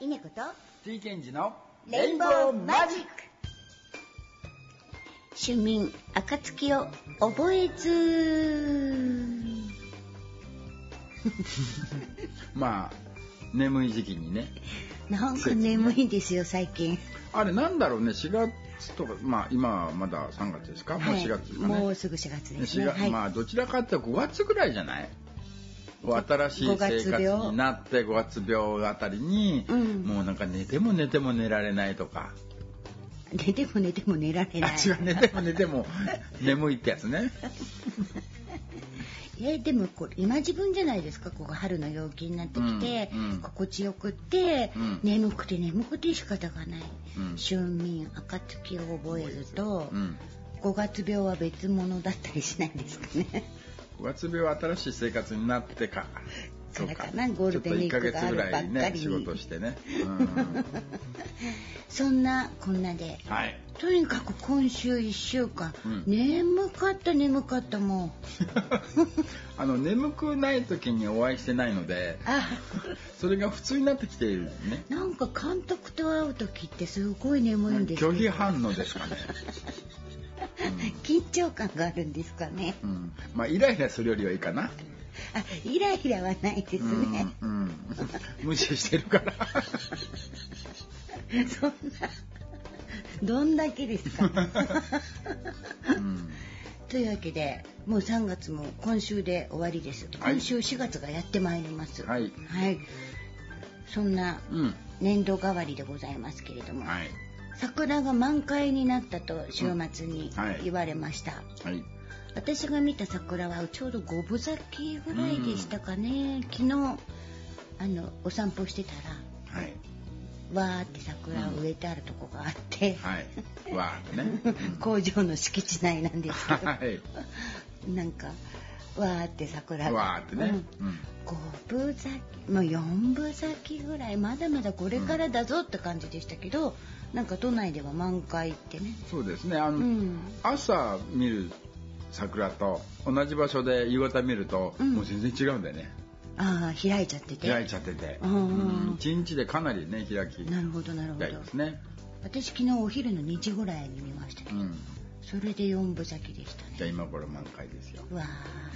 稲子と T ケンジのレインボーマジック。春眠暁を覚えず。まあ眠い時期にね。なんか眠いですよ最近。あれなんだろうね4月とかまあ今はまだ3月ですか、もう4月ですかね？もうすぐ4月ですね。4月はい、まあどちらかっていうと5月ぐらいじゃない？新しい5月生活病になって5月病あたりに、うん。もうなんか寝ても寝ても寝られないとか、寝ても寝ても寝られあない。違う。寝ても寝ても眠いってやつね。えでもこれ今自分じゃないですか？ここ春の陽気になってきて、うんうん。心地よくって、うん。眠くて眠くて仕方がない、うん。春眠暁を覚えずと、うん。5月病は別物だったりしないですかね？5月病は新しい生活になってか。そうか。なゴールデンウィークがあるばっかりに。ちょっと1ヶ月ぐらいね仕事してね、うん、そんなこんなで。はい。とにかく今週1週間、うん。眠かった眠かったもう あの眠くない時にお会いしてないのであ。それが普通になってきているね。なんか監督と会う時ってすごい眠いんです拒否反応ですかね、緊張感があるんですかね。うん、まあイライラするよりはいいかな、あイライラはないですね、うんうん、無視してるから。そんな。どんだけですか。うん。というわけでもう3月も今週で終わりです。はい。今週4月がやってまいります。はい。はい。そんなうん。年度代わりでございますけれども、はい桜が満開になったと週末に言われました、はい。私が見た桜はちょうど五分咲きぐらいでしたかね、昨日あのお散歩してたらはい。わーって桜を植えてあるとこがあって、はい。わーってね、うん。工場の敷地内なんですけど、はい。なんかわーって桜が。わーってね、うん。うん。五分咲きもう四分咲きぐらい。まだまだこれからだぞって感じでしたけど、なんか都内では満開ってね。そうですね。あの、うん。朝見る桜と同じ場所で夕方見ると、うん。もう全然違うんだよね。ああ開いちゃってて。開いちゃってて、うん。うん。一日でかなりね開きなるほどなるほど。ね、私昨日お昼の2時ぐらいに見ましたけど、うん、それで四分咲きでしたね。じゃあ今頃満開ですよ。うわあ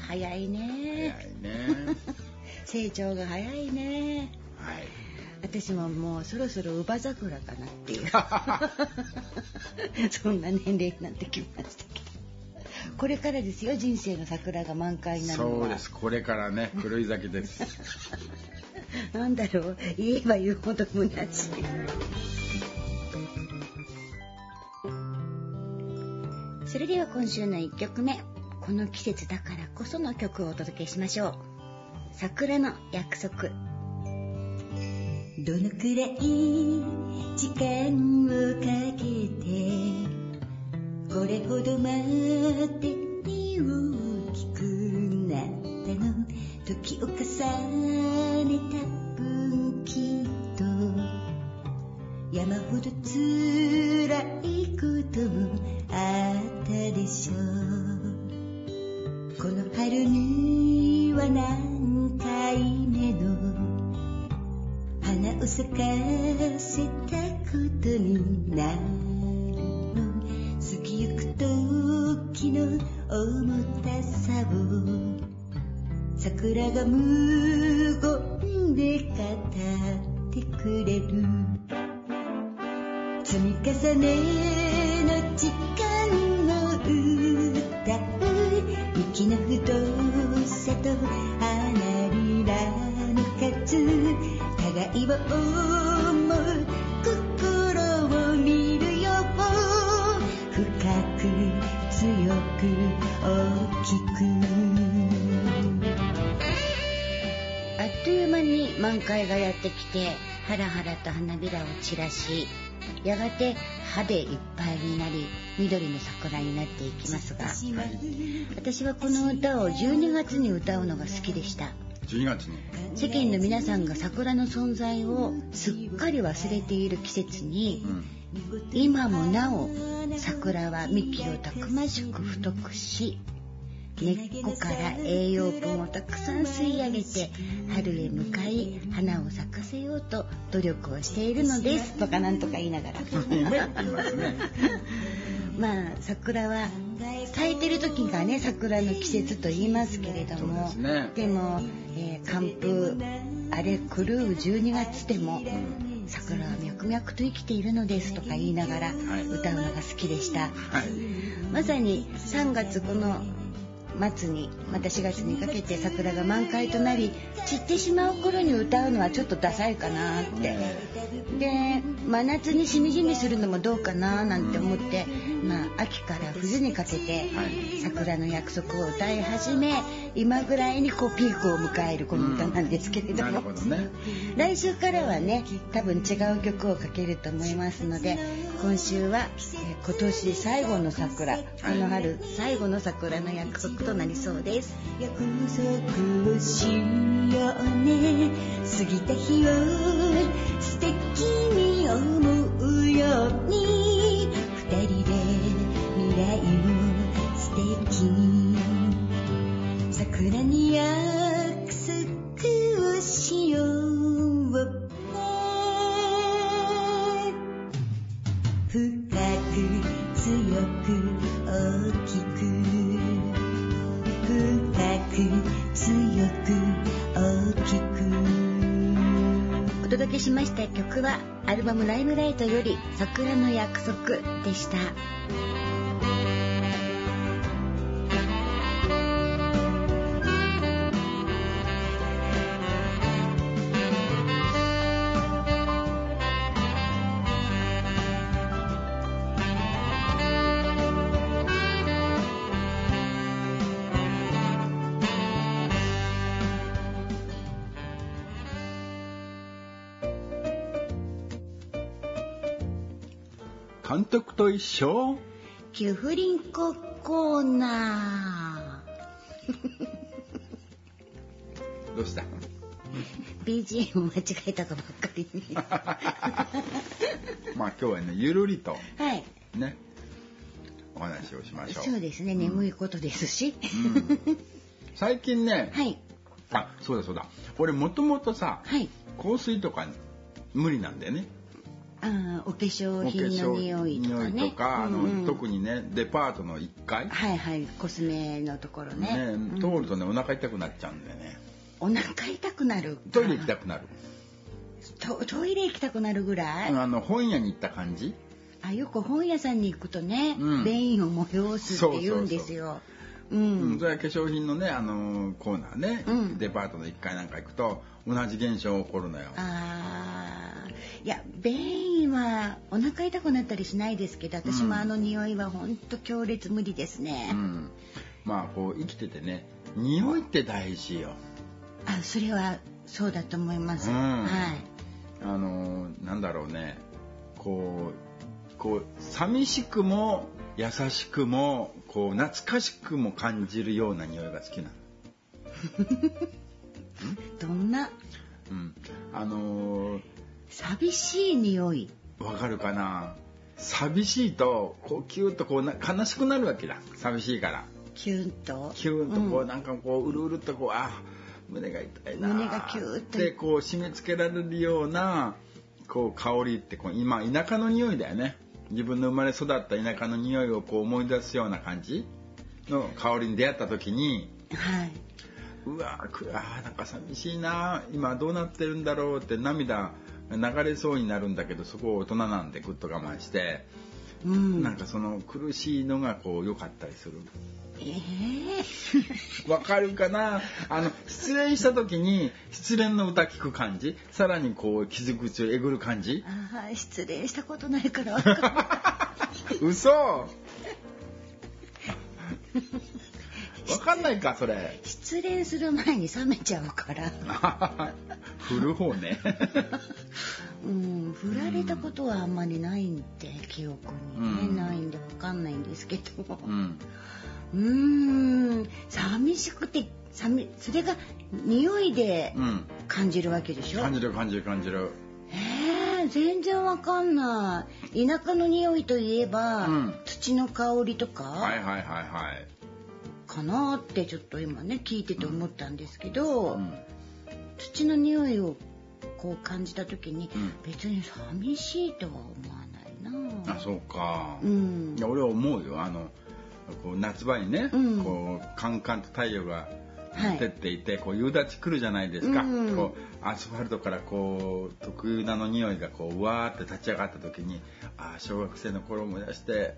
早いね。早いね。成長が早いね。はい私ももうそろそろ乳母桜かなっていう。そんな年齢になってきましたけど。これからですよ人生の桜が満開になるのは。そうです。これからね狂い咲きです。なんだろう。言えば言うほど虚しい。それでは今週の1曲目。この季節だからこその曲をお届けしましょう。桜の約束どのくらい時間をかけてこれほど待って身を大きくなったの時を重ねた分きっと山ほど辛て葉でいっぱいになり緑の桜になっていきますが。私はこの歌を12月に歌うのが好きでした。12月に。世間の皆さんが桜の存在をすっかり忘れている季節にうん。今もなお桜は幹をたくましく太くし根っこから栄養分をたくさん吸い上げて春へ向かい花を咲かせようと努力をしているのですとかなんとか言いながら。まあ桜は咲いてる時がね桜の季節と言いますけれどもですね。も、えー寒風あれ狂う12月でも桜は脈々と生きているのですとか言いながらはい歌うのが好きでした、はい。まさに3月この末にまた4月にかけて桜が満開となり散ってしまう頃に歌うのはちょっとダサいかなって。で真夏にしみじみするのもどうかななんて思って、まあ秋から冬にかけてはい。桜の約束を歌い始め今ぐらいにこうピークを迎えるこの歌なんですけれども、ほどね。来週からはね多分違う曲をかけると思いますので今週は、えー今年最後の桜この春最後の桜の約束となりそうです。約束をしようね過ぎた日を素敵に思うように。二人で未来を素敵に。桜に約束をしようね。深く強く強く大きくお届けしました曲はアルバム「ライムライト」より「桜の約束」でした。監督と一緒？キュフリンココーナどうした？ー BGM 間違えたかばっかりに まあ今日はね、ゆるりと。はい。ね、お話をしましょう。そうですね、眠いことですし。うん。最近ね、はい。あ、そうだそうだ。俺もともとさ、はい。香水とか無理なんだよね。あーお化粧品の匂いとかね。とか、あのうんうん。特にね、デパートの1階、はいはい。コスメのところね。ねうん。通るとね、お腹痛くなっちゃうんだよね。お腹痛くなるトイレ行きたくなる。トトイレ行きたくなるぐらい、あの本屋に行った感じ。あよく本屋さんに行くとね、うん。便意を催すって言うんですよ。ううん、ん。それは化粧品のね、あのコーナーね、うん。デパートの1階なんか行くと同じ現象起こるのよ。あー。いや便意はお腹痛くなったりしないですけど私もあの匂いは本当強烈無理ですね、うん、まあこう生きててね匂いって大事よ。あそれはそうだと思います、うん。はい。あのーなんだろうね。こうこう寂しくも優しくもこう懐かしくも感じるような匂いが好きなの。どんな？うん、あの寂しい匂い。ーわかるかな？寂しいとこうキューッとこうな悲しくなるわけだ。寂しいから。キュンと？キューンとこう、ん。なんかこううるうるっとこうあ胸が痛いな。胸がキューッて。こう締め付けられるようなこう香りってこう今田舎の匂いだよね自分の生まれ育った田舎の匂いをこう思い出すような感じの香りに出会った時にはい。うわあーなんか寂しいな今どうなってるんだろうって涙流れそうになるんだけどそこを大人なんでぐっと我慢して、うん。なんかその苦しいのがこう良かったりする。ええわかるかな？あの、失恋した時に失恋の歌聞く感じ？さらにこう傷口をえぐる感じ？ああ失礼したことないから 嘘 わかんないかそれ。失恋する前に冷めちゃうから 振る方ね。うん振られたことはあんまりないんで記憶にね、うんないんでわかんないんですけどうん。うーん寂しくて寂それが匂いでうん。感じるわけでしょ、感じる感じる感じる。えー、全然わかんない田舎の匂いといえば、うん土の香りとか、はいはいはいはい。かなってちょっと今ね聞いてて思ったんですけど、うん。土の匂いをこう感じた時に、うん。別に寂しいとは思わないな。あそうか、うん。いや俺は思うよ。あのこう夏場にね、うん。こうカンカンと太陽がはい照っていて、こう夕立来るじゃないですか、うん。こうアスファルトからこう特有なの匂いがこううわーって立ち上がった時にああ小学生の頃思い出して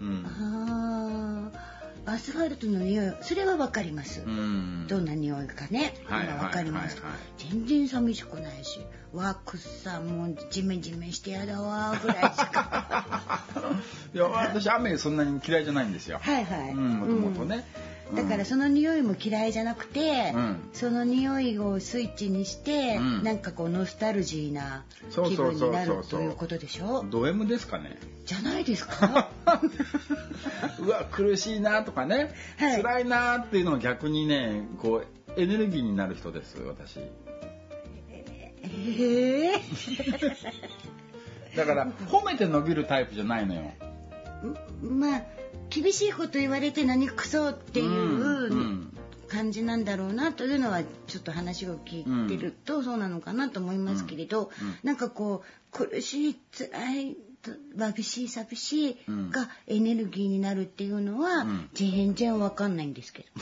うん。あーアスファルトの匂いそれはわかります、うん。どんな匂いかね、はい今わかります、全然寂しくないしわくっさもうジメジメしてやだわぐらいしか。いや私雨そんなに嫌いじゃないんですよ。はいはい。うんもともとね、うんだからその匂いも嫌いじゃなくて、うん。その匂いをスイッチにして、うん。なんかこうノスタルジーな気分になるということでしょ？ド M ですかね？じゃないですか？うわ苦しいなとかね、はい。辛いなっていうのは逆にねこうエネルギーになる人です私。ええ だから褒めて伸びるタイプじゃないのよ。まあ厳しいこと言われて何くそっていんううん。感じなんだろうなというのはちょっと話を聞いてるとそうなのかなと思いますけれど、なんかこう苦しい辛い眩しい寂しいうん。がエネルギーになるっていうのはん。全然わかんないんですけど。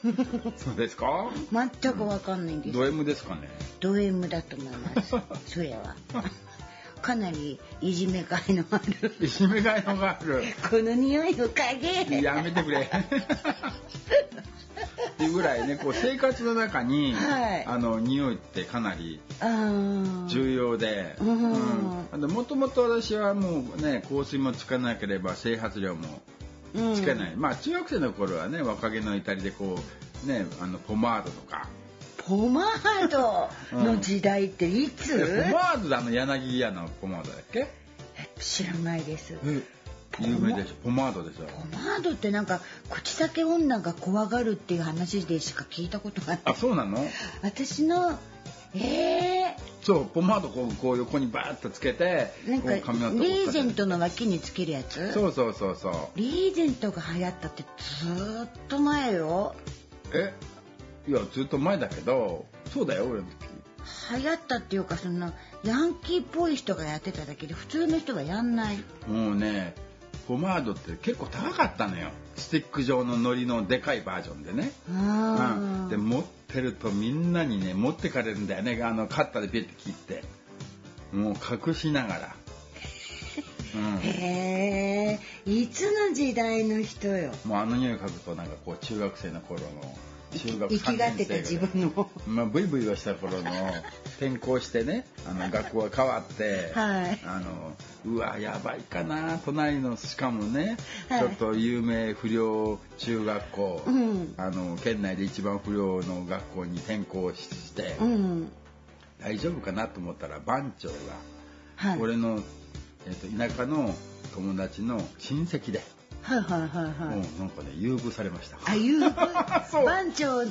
そうですか？全くわかんないんです。ド M ですかね？ド M だと思います。それはかなりいじめがいのある。いじめがいのがある。この匂いの影。やめてくれ。っていうぐらいねこう生活の中に、はい。あの匂いってかなり重要で。うん。もともと私はもうね香水もつかなければ整髪料もうん。つけない、まあ中学生の頃はね若気の至りでこうねあのポマードとかポマードの時代っていつ、えポマードであの柳屋のポマードだっけ？知らないです。有名でしょ。ポマードでしょ。ポマードってなんか口先女が怖がるっていう話でしか聞いたことがない。あそうなの？私のえそうポマードこうこう横にバーッとつけてー、なんかリーゼントトの脇につけるやつ？そうそうそうそう。リーゼントが流行ったってずーっと前よ。えいやずっと前だけどそうだよ俺の時。流行ったっていうかそんなヤンキーっぽい人がやってただけで普通の人はやんない。もうねポマードって結構高かったのよ。スティック状の糊のでかいバージョンでね、あうん、で持ってるとみんなにね持ってかれるんだよね。あのカッターでピッて切って。もう隠しながら、うん、へえいつの時代の人よ。もうあの匂い嗅ぐとなんかこう中学生の頃の中学生きがってた自分の。まあブイブイをした頃の転校してねあの学校が変わって、はい。あのうわやばいかな隣のしかもね、はい。ちょっと有名不良中学校、うん。あの県内で一番不良の学校に転校して、うん。大丈夫かなと思ったら番長が、はい。俺の、えっと田舎の友達の親戚で、はいはいはいはい。なんかね優遇されました。あ優遇？番長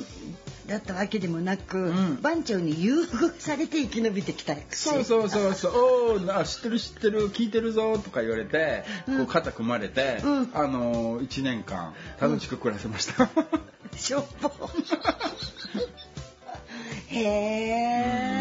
だったわけでもなく、うん。番長に優遇されて生き延びてきたそうそうそうそう「おーあ知ってる知ってる聞いてるぞ」とか言われて、こう肩組まれて、うん。あの1年間楽しく暮らせました、しょっぽ。へえ、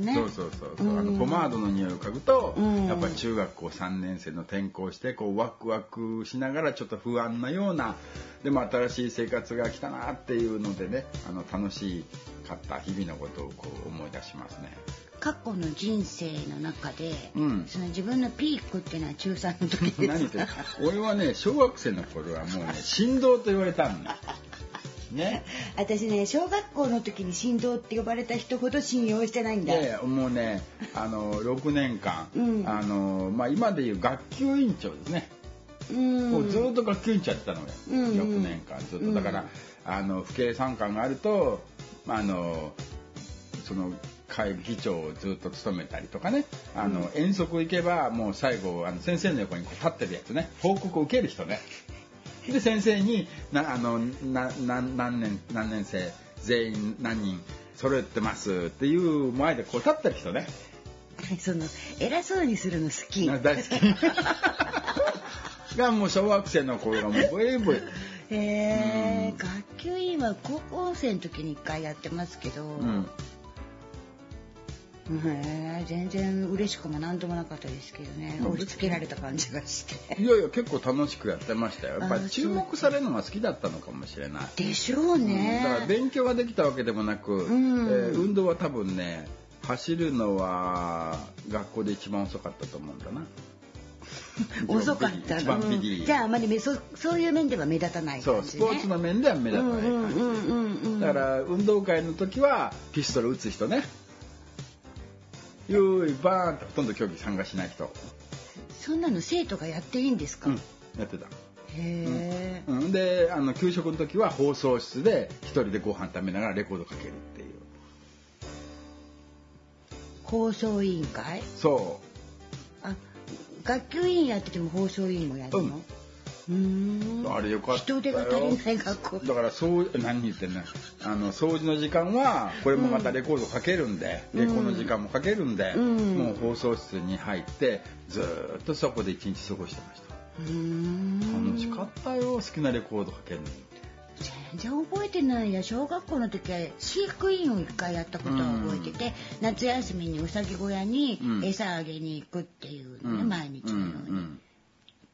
ね。そうそうそうそう、あうん。のポマードの匂いを嗅ぐと、うん。やっぱり中学校3年生の転校してこうワクワクしながらちょっと不安なようなでも新しい生活が来たなっていうのでねあの楽しかった日々のことをこう思い出しますね。過去の人生の中で、うん。その自分のピークっていうのは中3の時です 何言って俺はね小学生の頃はもうね振動と言われたのね。私ね小学校の時に振動って呼ばれた人ほど信用してないんだ、でもうねあの6年間、うん。あのまあ、今でいう学級委員長ですね、うん。もうずっと学級委員長やってたのよ、うんうん。6年間ずっと。だから、あの不敬参観があると、まあ、あのその会議長をずっと務めたりとかね。あの、遠足行けばもう最後あの先生の横に立ってるやつね。報告を受ける人ねで先生になあのなな何年何年生全員何人揃えてますっていう前でこう立ってる人ね。その偉そうにするの好き。な大好き。がもう小学生の頃がもうブイブイ。へえ、学級委員は高校生の時に1回やってますけど、うん全然嬉しくも何ともなかったですけどね。うん。押し付けられた感じがして。いやいや結構楽しくやってましたよ。やっぱ注目されるのが好きだったのかもしれない。でしょうね、だから勉強ができたわけでもなく、ん。えー運動は多分ね走るのは学校で一番遅かったと思うんだな。遅かった一番ビうん。リじゃああまりめそそういう面では目立たないそう感じ、ね、スポーツの面では目立たない感じ、うんうんうんうんだから運動会の時はピストル撃つ人ねゆいバーンってほとんど競技参加しない人、そんなの生徒がやっていいんですか、うん、やってた、へえ、うん、であの給食の時は放送室で一人でご飯食べながらレコードかけるっていう。放送委員会？そあ学級委員やってても放送委員もやるの？うーん。うあれよかったよ。人手が足りない学校。だからそう何言ってんのあの掃除の時間はこれもまたレコードかけるんで、うん。レコの時間もかけるんで、うん。もう放送室に入ってずーっとそこで一日過ごしてました。うーん。楽しかったよ好きなレコードかけるの。全然覚えてないや。小学校の時は飼育員を一回やったことは覚えてて、夏休みにうさぎ小屋にうん。餌あげに行くっていうのね、うん。毎日のように、うん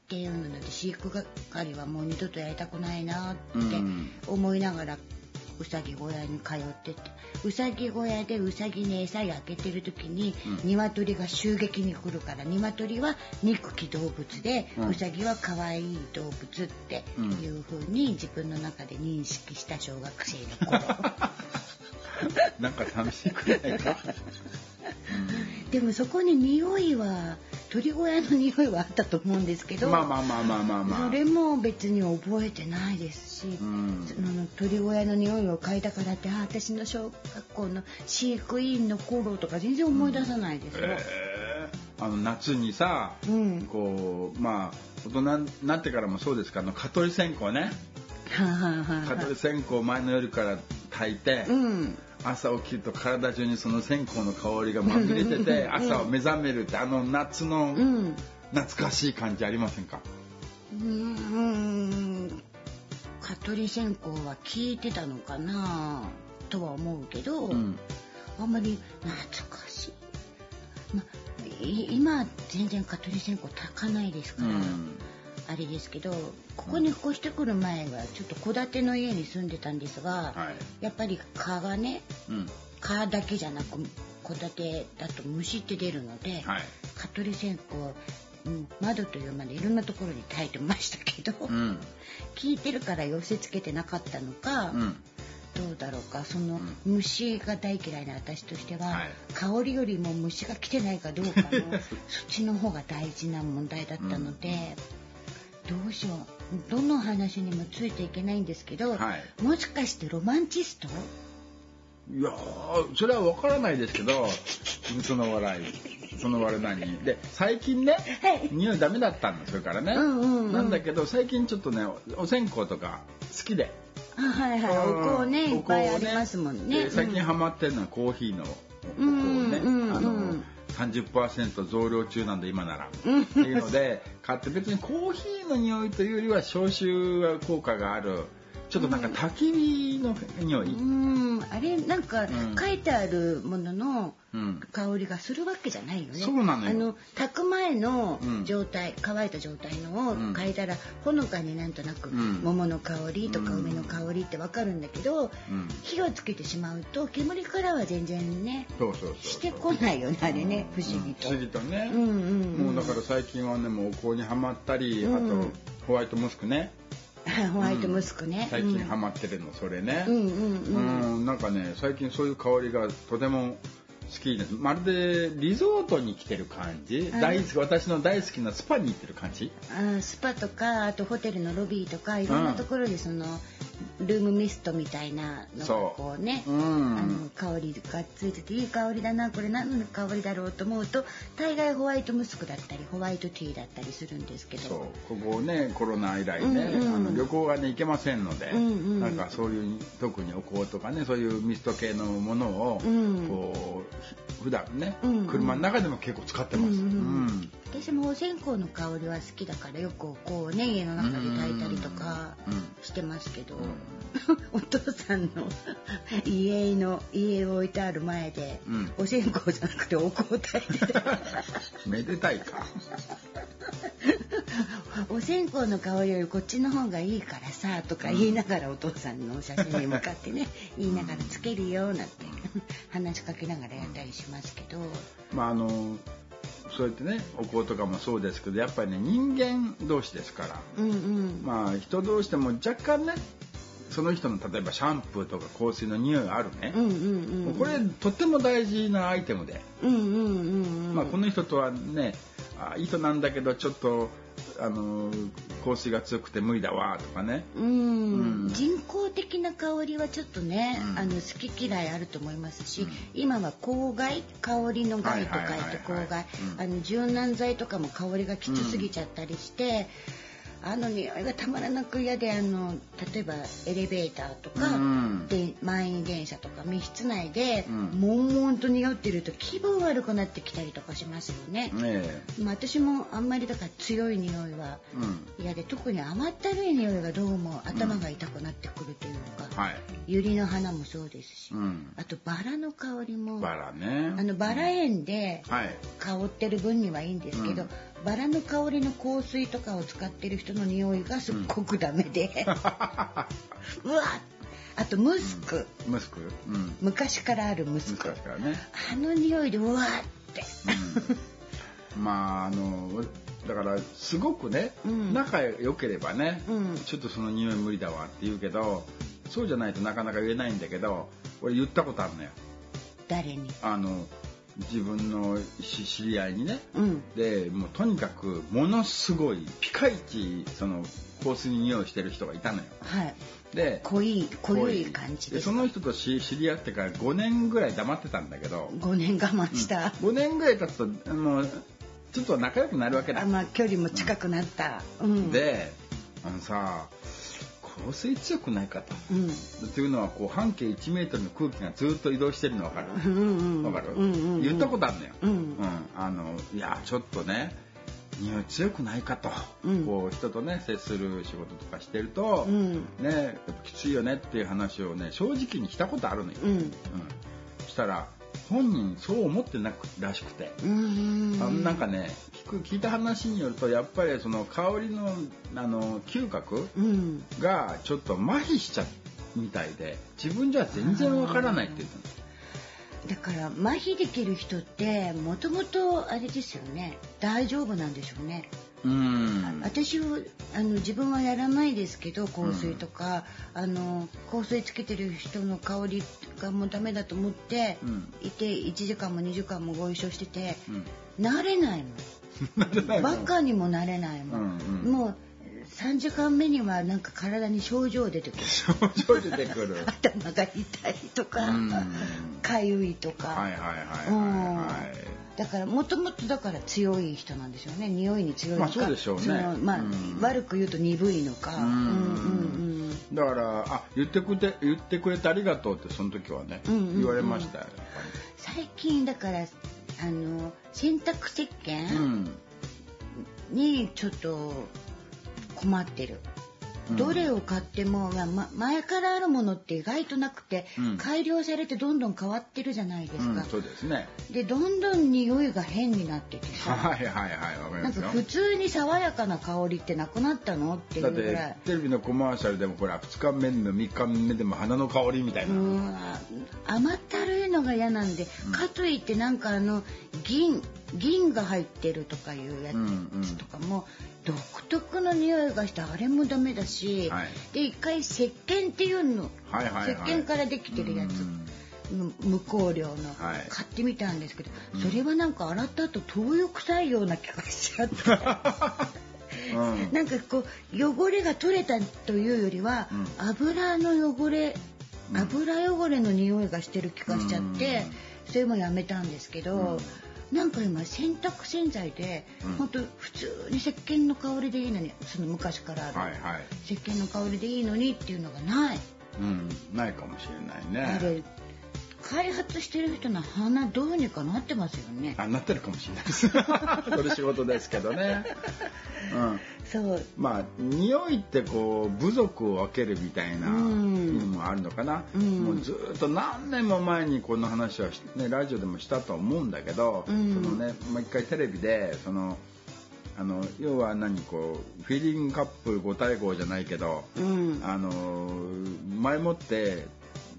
っていうので飼育係はもう二度とやりたくないなってうん。思いながらうさぎ小屋に通っててうさぎ小屋でうさぎに餌やけてる時に、うん。鶏が襲撃に来るから鶏は憎き動物で、ううんさぎは可愛い動物っていう風に自分の中で認識した小学生の頃。なんか寂しくないか、でもそこに匂いは鳥小屋の匂いはあったと思うんですけど、まあまあまあまあまあまあ。それも別に覚えてないですし、うん。その鳥小屋の匂いを嗅いだからってあ私の小学校の飼育員の頃とか全然思い出さないですよ。えー。あの夏にさ、うん。こうまあ大人になってからもそうですかあの蚊取り線香ね。蚊取り線香を前の夜から炊いて、うん朝起きると体中にその線香の香りがまみれてて朝目覚めるってあの夏のうん。懐かしい感じありませんか、うーん。蚊取り線香は聞いてたのかな？とは思うけど、うん。あんまり懐かしい、ま、い今全然蚊取り線香炊かないですから、うんあれですけどここに引っ越してくる前はちょっと戸建ての家に住んでたんですが、はい。やっぱり蚊がねうん。蚊だけじゃなく戸建てだと虫って出るので、はい。蚊取り線香、うん、窓というまでいろんなところに炊いてましたけど、うん。聞いてるから寄せつけてなかったのか、うん。どうだろうかその虫が大嫌いな私としては、はい。香りよりも虫が来てないかどうかの そっちの方が大事な問題だったので、どうしよう。どの話にもついていけないんですけど、はい。もしかしてロマンチスト？いやーそれは分からないですけどその笑い。その笑い何？で最近ね、はい。匂いダメだったんだそれからね、うんうんうん。なんだけど最近ちょっとねお線香とか好きで。あはいはいお香ねいっぱいありますもんね。で最近ハマってるのはコーヒーのお香ね、うんうんうん。あの30%増量中なんで今なら、っていうので買って別にコーヒーの匂いというよりは消臭効果があるちょっとなんか焚き火の匂い、うんあれなんかん。書いてあるもののうん。香りがするわけじゃないよね。そうなのよ。あの炊く前のうん。状態、乾いた状態のをうん。嗅いだら、ほのかになんとなく、ん。桃の香りとかうん。梅の香りってわかるんだけど、うん。火をつけてしまうと煙からは全然ねそうそうそうしてこないよねあれね、不思議と。不思議とね、うんうんうん。もうだから最近はねもうお香にはまったり、うん。あとホワイトムスクねホワイトムスクね。最近ハマってるのそれね、うんうんうん。うん。なんかね最近そういう香りがとても好きです。まるでリゾートに来てる感じ？あ大好き私の大好きなスパに行ってる感じ？あスパとかあとホテルのロビーとかいろんなところでその、ルームミストみたいなのがこうねう、ん。あの香りがついてていい香りだなこれ何の香りだろうと思うと大概ホワイトムスクだったりホワイトティーだったりするんですけそう。どここねコロナ以来ね、うんうんあの旅行がね行けませんので、うんうん。なんかそういう特にお香とかねそういうミスト系のものを、うん。こうひ普段ね、うんうん。車の中でも結構使ってます。うんうんうん。私もお線香の香りは好きだからよくこうね家の中で炊いたりとかうんしてますけど、うん。お父さんの家の家を置いてある前で、うん。お線香じゃなくてお香を炊いてた。めでたいか。お線香の香りよりこっちの方がいいからさとか言いながらお父さんの写真に向かってね言いながらつけるよなんて。話しかけながらやったりしますけど。まああのそうやってねお香とかもそうですけどやっぱりね人間同士ですから、うんうん。まあ人同士でも若干ねその人の例えばシャンプーとか香水の匂いがあるね。う、んうんうん。これとっても大事なアイテムで、うんうんうんうん。まあ、この人とはねあ糸なんだけどちょっとあの香水が強くて無理だわとかね。うん。うん。人工的な香りはちょっとね、うん。あの好き嫌いあると思いますし、うん。今は香害香りの害と書いて香害。柔軟剤とかも香りがきつすぎちゃったりして、あの匂いがたまらなく嫌であの例えばエレベーターとか、うん。で満員電車とか密室内で、うん。悶々と匂ってると気分悪くなってきたりとかしますよね。えまあ、私もあんまりだから強い匂いはえうん。嫌で特に甘ったるい匂いがどうも頭が痛くなってくるというのが、はい、百合の花もそうですし、うん、あとバラの香りもバラね。あのバラ園ではい。香ってる分にはいいんですけど、うんバラの香りの香水とかを使ってる人の匂いがすっごくダメで、うわ。あとムスク、ムスク。うん。昔からあるムスク。昔からね。あの匂いでうわーって、うん。まああのだからすごくね、うん。仲良ければね、うん。ちょっとその匂い無理だわって言うけどそうじゃないとなかなか言えないんだけど俺言ったことあるのよ。誰に？あの自分のし知り合いにね。うん。でもうとにかくものすごいピカイチその香水に匂いしてる人がいたのよ。はい。で濃い濃い。感じですその人とし知り合ってから5年ぐらい黙ってたんだけど、5年我慢した、5年ぐらい経つともうちょっと仲良くなるわけだ。あまあ距離も近くなった、うん、であのさ香水強くないかと。うん。っていうのはこう半径1メートルの空気がずっと移動してるの分かる？うんうん分かる、うんうんうん。言ったことあるのよ、うん。あのいやちょっとね匂い強くないかと、うん。こう人とね接する仕事とかしてると、うん。ねやっぱきついよねっていう話をね正直にしたことあるのよ、うん。そしたら本人そう思ってなくらしくて、うん。なんかね聞く聞いた話によるとやっぱりその香りのあの嗅覚うん。がちょっと麻痺しちゃうみたいで自分じゃ全然わからないって言ってだから麻痺できる人ってもともとあれですよね。大丈夫なんでしょうね私はあの自分はやらないですけど香水とか、あの香水つけてる人の香りがもうダメだと思って、うん。いて1時間も2時間もご一緒してて、うん。慣れないもん バカにもなれないもん、うんうん。もう3時間目にはなんか体に症状出てくる。症状出てくる。頭が痛いとかうん。かゆいとか、はいはいはいはいはいだからもともとだから強い人なんでしょうね。匂いに強いのか、まあそうでしょうね。まあうん。悪く言うと鈍いのか、うん。うんうんだからあ言ってくれて言ってくれてありがとうってその時はね、うんうんうん。言われましたよ。最近だからあの洗濯石ぱり、う鹸ん。にちょっと困ってる。うん。どれを買っても、ま前からあるものって意外となくて、うん。改良されてどんどん変わってるじゃないですか。うん、そうですね。でどんどん匂いが変になっててさ、はいはいはいわかりますよ。なんか普通に爽やかな香りってなくなったのっていうぐらい。テレビのコマーシャルでもほら2日目でも3日目でも花の香りみたいうな、ん。甘ったるいのが嫌なんで、うん。かといってなんかあの銀銀が入ってるとかいうやつとかも独特の匂いがしてあれもダメだし、はい。で一回石鹸っていうの、はいはいはい。石鹸からできてるやつ、無香料の、はい。買ってみたんですけど、うん。それはなんか洗った後灯油臭いような気がしちゃって うん。なんかこう汚れが取れたというよりは、うん。油の汚れうん。油汚れの匂いがしてる気がしちゃって、それもやめたんですけど、なんか今洗濯洗剤で、うん。ほんと普通に石鹸の香りでいいのにその昔からある、はいはい。石鹸の香りでいいのにっていうのがない、うんないかもしれないね開発してる人の鼻どうにかなってますよね。あなってるかもしれないです。これ仕事ですけどね。うん。そう。まあ匂いってこう部族を分けるみたいなうん。のもあるのかな、うん。もうずっと何年も前にこの話はし、ね、ラジオでもしたと思うんだけど、うん。そのねもう一回テレビでそのあの要は何こうフィーリングカップ5対5じゃないけど、うん。あの前もって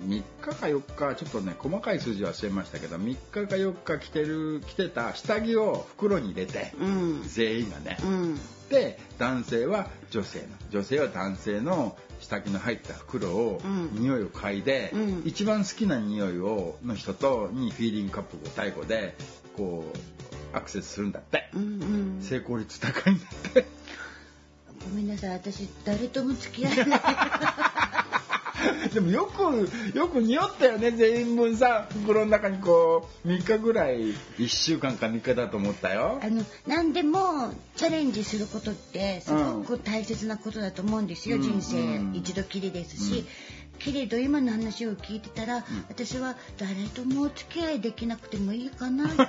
3日か4日ちょっとね細かい数字忘れましたけど3日か4日着てる着てた下着を袋に入れて、うん。全員がね、うん。で男性は女性の。女性は男性の下着の入った袋を、うん。匂いを嗅いで、うん。一番好きな匂いをの人とにフィーリングカップを対語でこうアクセスするんだって、うんうん。成功率高いんだって。ごめんなさい私誰とも付き合えない でもよくよく匂ったよね全員分さ袋の中にこう3日ぐらい。1週間か3日だと思ったよ。あの何でもチャレンジすることってすごく大切なことだと思うんですよ、うん。人生うん。一度きりですし、けれど今の話を聞いてたら、私は誰ともお付き合いできなくてもいいかなって。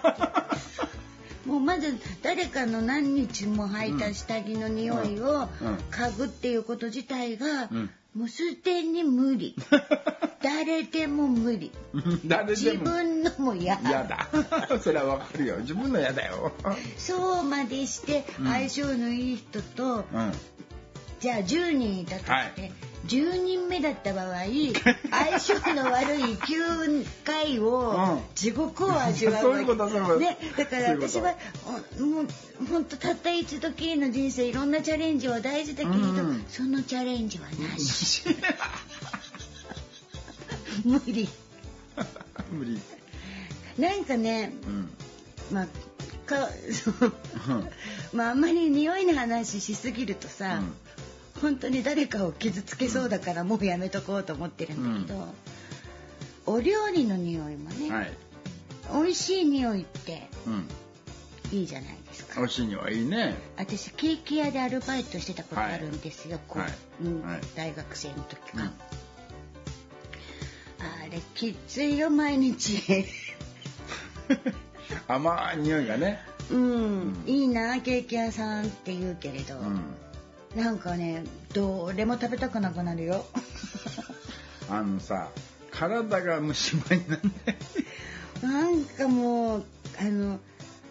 もうまず誰かの何日も履いた下着の匂いをうん。嗅ぐっていうこと自体が、うんもうすでに無理。誰でも無理。誰自でも。分のも嫌。嫌だ。それはわかるよ。自分の嫌だよ。そうまでしてうん。相性のいい人と、うん。じゃあ10人いたとして、はい10人目だった場合 相性の悪い9回を、うん。地獄を味わうそういうね、だから私はおもう本当たった一度きりの人生いろんなチャレンジは大事だけれど、うん。そのチャレンジはなし。無理。無理。なんかねうん。まあかまああんまり匂いの話しすぎるとさ、本当に誰かを傷つけそうだからもうやめとこうと思ってるんだけど、お料理の匂いもね、はい。美味しい匂いってうん。いいじゃないですか。美味しいにはいいね。私ケーキ屋でアルバイトしてたことあるんですよ、はい。うんはい。大学生の時か、うん。あれきついよ毎日。甘い匂いがね。うん、いいなケーキ屋さんって言うけれど、うんなんかねどれも食べたくなくなるよ。あのさ体が虫歯になんない。なんかもうあの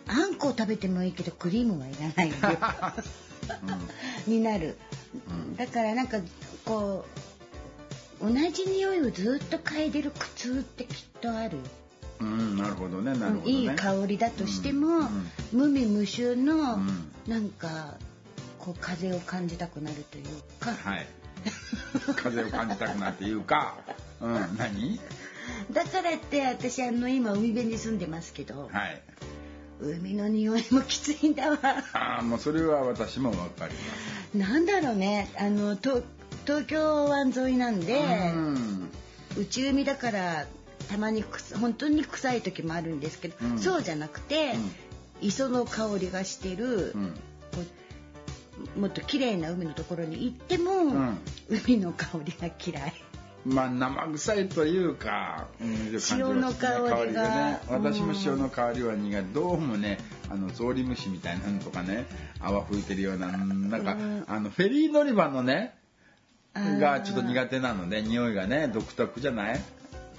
あんこを食べてもいいけどクリームはいらないよ。になる、うん。だからなんかこう同じ匂いをずっと嗅いでる苦痛ってきっとある。ようんなるほどねなるほどね。いい香りだとしても、うん。無味無臭の、うん。なんかこう風を感じたくなるというか、はい。風を感じたくなっていうか。うん。何？だからって私あの今海辺に住んでますけど、はい。海の匂いもきついんだわ。ああもうそれは私もわかりまなんだろうね。あのと東京湾沿いなんで、すうん。内海だからたまに本当に臭い時もあるんですけど、うん。そうじゃなくて、磯の香りがしてる、うんもっと綺麗な海のところに行っても、ん。海の香りが嫌い。まあ生臭いというか、うんいう感じはしない塩の香りが。ね私もうん。塩の香りは苦いどうもねあのゾウリムシみたいなのとかね泡吹いてるようななんか、うん。あのフェリー乗り場のねがちょっと苦手なので匂いがね独特じゃない？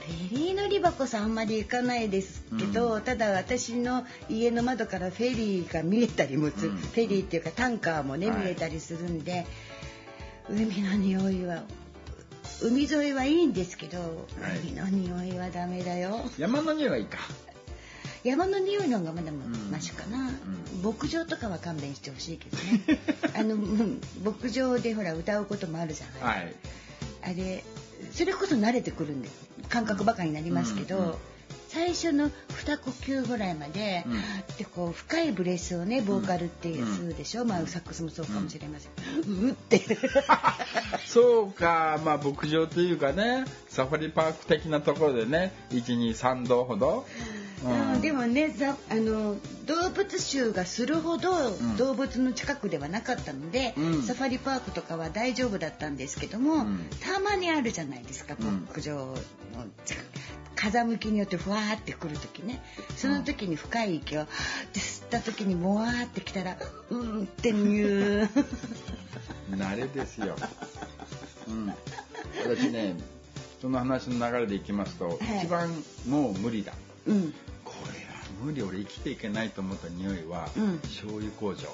フェリー乗り場こそあんまり行かないですけど、ただ私の家の窓からフェリーが見えたりもする、うん。フェリーっていうかタンカーもね、はい。見えたりするんで海の匂いは海沿いはいいんですけど、い。海の匂いはダメだよ。山の匂いはいいか。山の匂いの方がまだん。マシかな、ん。牧場とかは勘弁してほしいけどね。あのうん牧場でほら歌うこともあるじゃない、はい。あれそれこそ慣れてくるんで感覚ばかりになりますけど、うんうん最初の2呼吸ぐらいまで、うん。でこう深いブレスをねボーカルってうんするでしょ、まあ、サックスもそうかもしれません、うって。そうか、まあ牧場というかね、サファリパーク的なところでね、1、2、3度ほど。うん。でもねざあの動物臭がするほどん。動物の近くではなかったので、うん。サファリパークとかは大丈夫だったんですけども、ん。たまにあるじゃないですかうん。牧場の近く風向きによってふわーってくる時ね。その時に深い息をで吸った時にもわーってきたらうーんってニュー慣れですよ。うん。私ね、その話の流れでいきますと、はい。一番もう無理だ。うん。これは無理、俺生きていけないと思った匂いは、うん。醤油工場。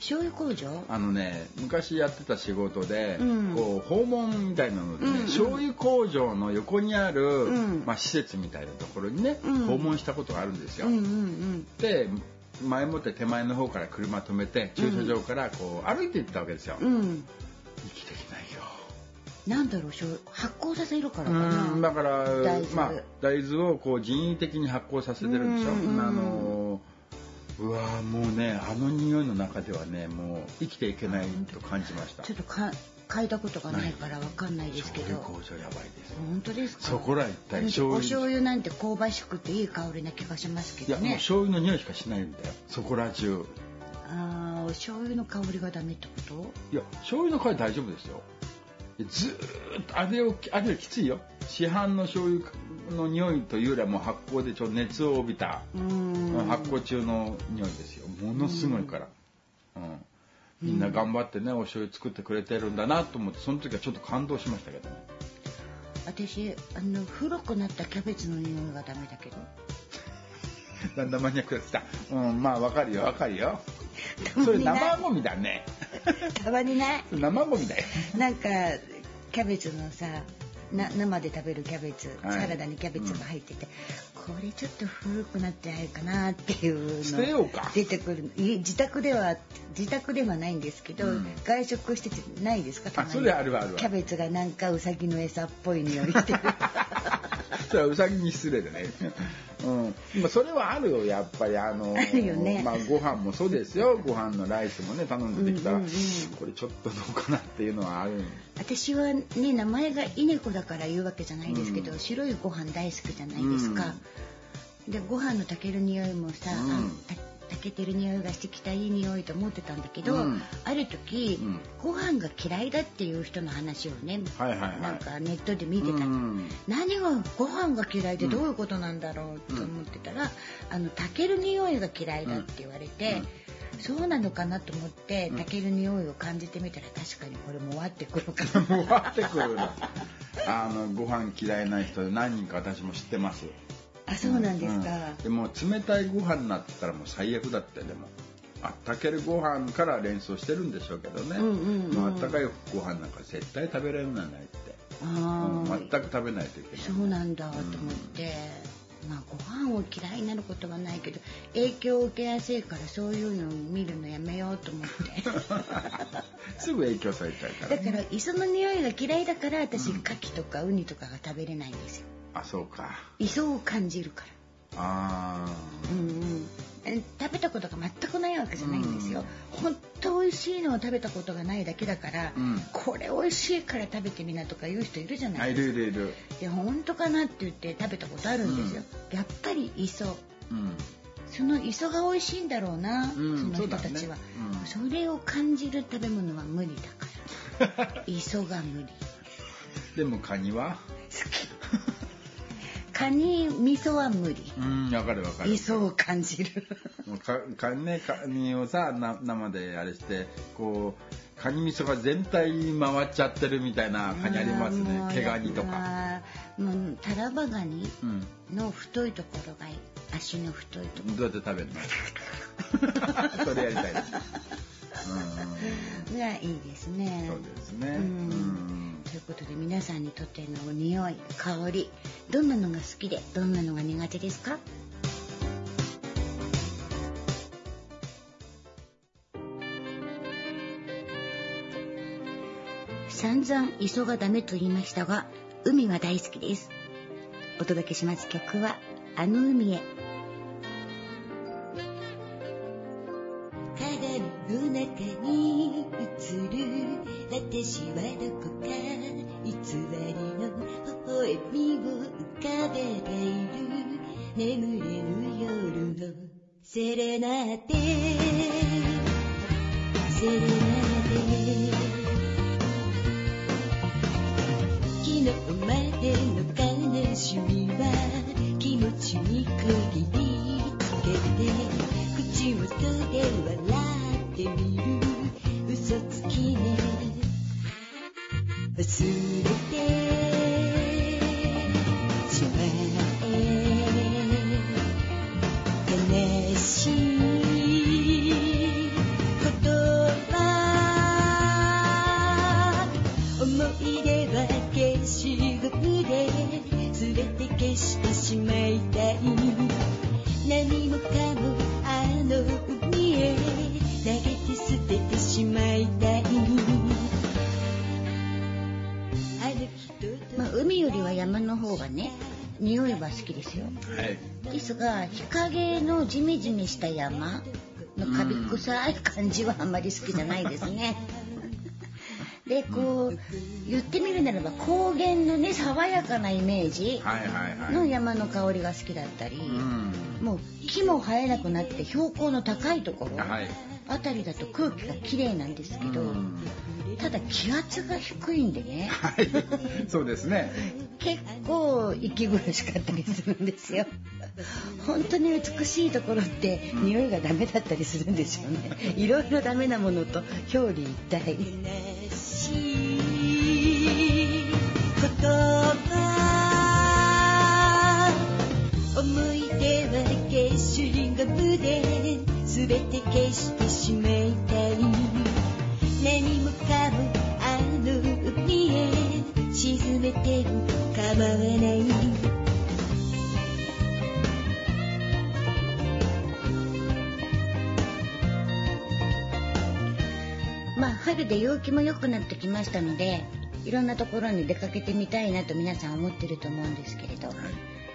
醤油工場？あのね、昔やってた仕事で、うん。こう訪問みたいなのでね、うんうん。醤油工場の横にある、うん。まあ、施設みたいなところにね、うん。訪問したことがあるんですよ。うんうんうん。で前もって手前の方から車止めて駐車場からこう歩いていったわけですよ、うん。生きてなんだろう発酵させるからかな。うんだから大豆。まあ、大豆をこう人為的に発酵させてるんでしょ、うあのうわーもうねあの匂いの中ではねもう生きていけないと感じました。ちょっとか嗅いだことがないからわかんないですけど。醤油工場やばいです本当ですか？そこら一体醤お油醤油なんて香ばしくていい香りな気がしますけいやもうどね。醤油の匂いしかしないんだよ。そこら中。ああ、お醤油の香りがダメってこと？いや醤油の香り大丈夫ですよずーっとあれをあれよりきついよ。市販の醤油の匂いというよりはもう発酵でちょっと熱を帯びた。発酵中の匂いですよ。ものすごいから、うん。みんな頑張ってねお醤油作ってくれてるんだなと思ってその時はちょっと感動しましたけど。ね私あの古くなったキャベツの匂いがダメだけど。だんだんマニアックが来た。うんまあわかるよわかるよ。それ生ゴミだねたまにない？生ゴミだよ。なんかキャベツのさ。な生で食べるキャベツ、はい。サラダにキャベツが入ってて、これちょっと古くなってないかなっていうの捨てようか。出てくる。い自宅では自宅ではないんですけど、うん。外食しててないですか？たまにあそれある。キャベツがなんかウサギの餌っぽい匂いしてる それはウサギに失礼だね。うん、まあそれはあるよ。やっぱりあのあるよね。まあご飯もそうですよ。ご飯のライスもね頼んでできたら、うんうんうん。これちょっとどうかなっていうのはある。私はね名前が稲子だから言うわけじゃないですけど、うん。白いご飯大好きじゃないですか、でご飯の炊ける匂いもさ、うん。あた炊けてる匂いがしてきたいい匂いと思ってたんだけど、うん。ある時、うん。ご飯が嫌いだっていう人の話をね、はいはいはい。なんかネットで見てたの、うん何がご飯が嫌いでどういうことなんだろうと思ってたら、あの炊ける匂いが嫌いだって言われて、そうなのかなと思って炊ける匂いを感じてみたら確かにこれもわってくるか ももわってくるのあのご飯嫌いな人で何人か私も知ってますあそうなんですか、うん。でも冷たいご飯になってたらもう最悪だってでもあったけるご飯から連想してるんでしょうけどね、あったかいご飯なんか絶対食べれるんじゃないって、ああ、うん全く食べないといけない。そうなんだと思って、まあご飯を嫌いになることはないけど影響を受けやすいからそういうのを見るのやめようと思って。すぐ影響されちゃうから、だから磯の匂いが嫌いだから私牡蠣とかウニとかが食べれないんですよあそうか。磯を感じるから。あうんうん。え食べたことが全くないわけじゃないんですよ、本当美味しいのを食べたことがないだけだから、うん。これ美味しいから食べてみなとか言う人いるじゃないですか。るいるいる。で本当かなって言って食べたことあるんですよ、やっぱり磯。うん。その磯が美味しいんだろうな、うんその人たちは。そね。れを感じる食べ物は無理だから。磯が無理。でもカニは？カニ味噌は無理。うんわかるわかる。磯を感じる。もうかかねカニをさな生であれしてこうカニ味噌が全体に回っちゃってるみたいなカニありますね。毛ガニとか。かもうタラバガニうん。の太いところがいい。足の太いとこどうやって食べるの？それやりたい。ですうん。ろがいいですね。そうですね。うん。うんということで皆さんにとっての匂い香りどんなのが好きでどんなのが苦手ですか？散々磯がダメと言いましたが海は大好きです。お届けします曲はあの海へ。が日陰のジメジメした山のカビ臭い感じはあんまり好きじゃないですね。でこう言ってみるならば高原のね爽やかなイメージの山の香りが好きだったり、うん。もう木も生えなくなって標高の高いところはい。あたりだと空気がきれいなんですけど、うんただ気圧が低いんでねはいそうですね結構息苦しかったりするんですよ。本当に美しいところって匂いがダメだったりするんですよね。いろいろダメなものと表裏一体。思い出は消し全て消してしまいたい何もかもあの海へ沈めても構わない。まあ春で陽気も良くなってきましたのでいろんなところに出かけてみたいなと皆さん思ってると思うんですけれど、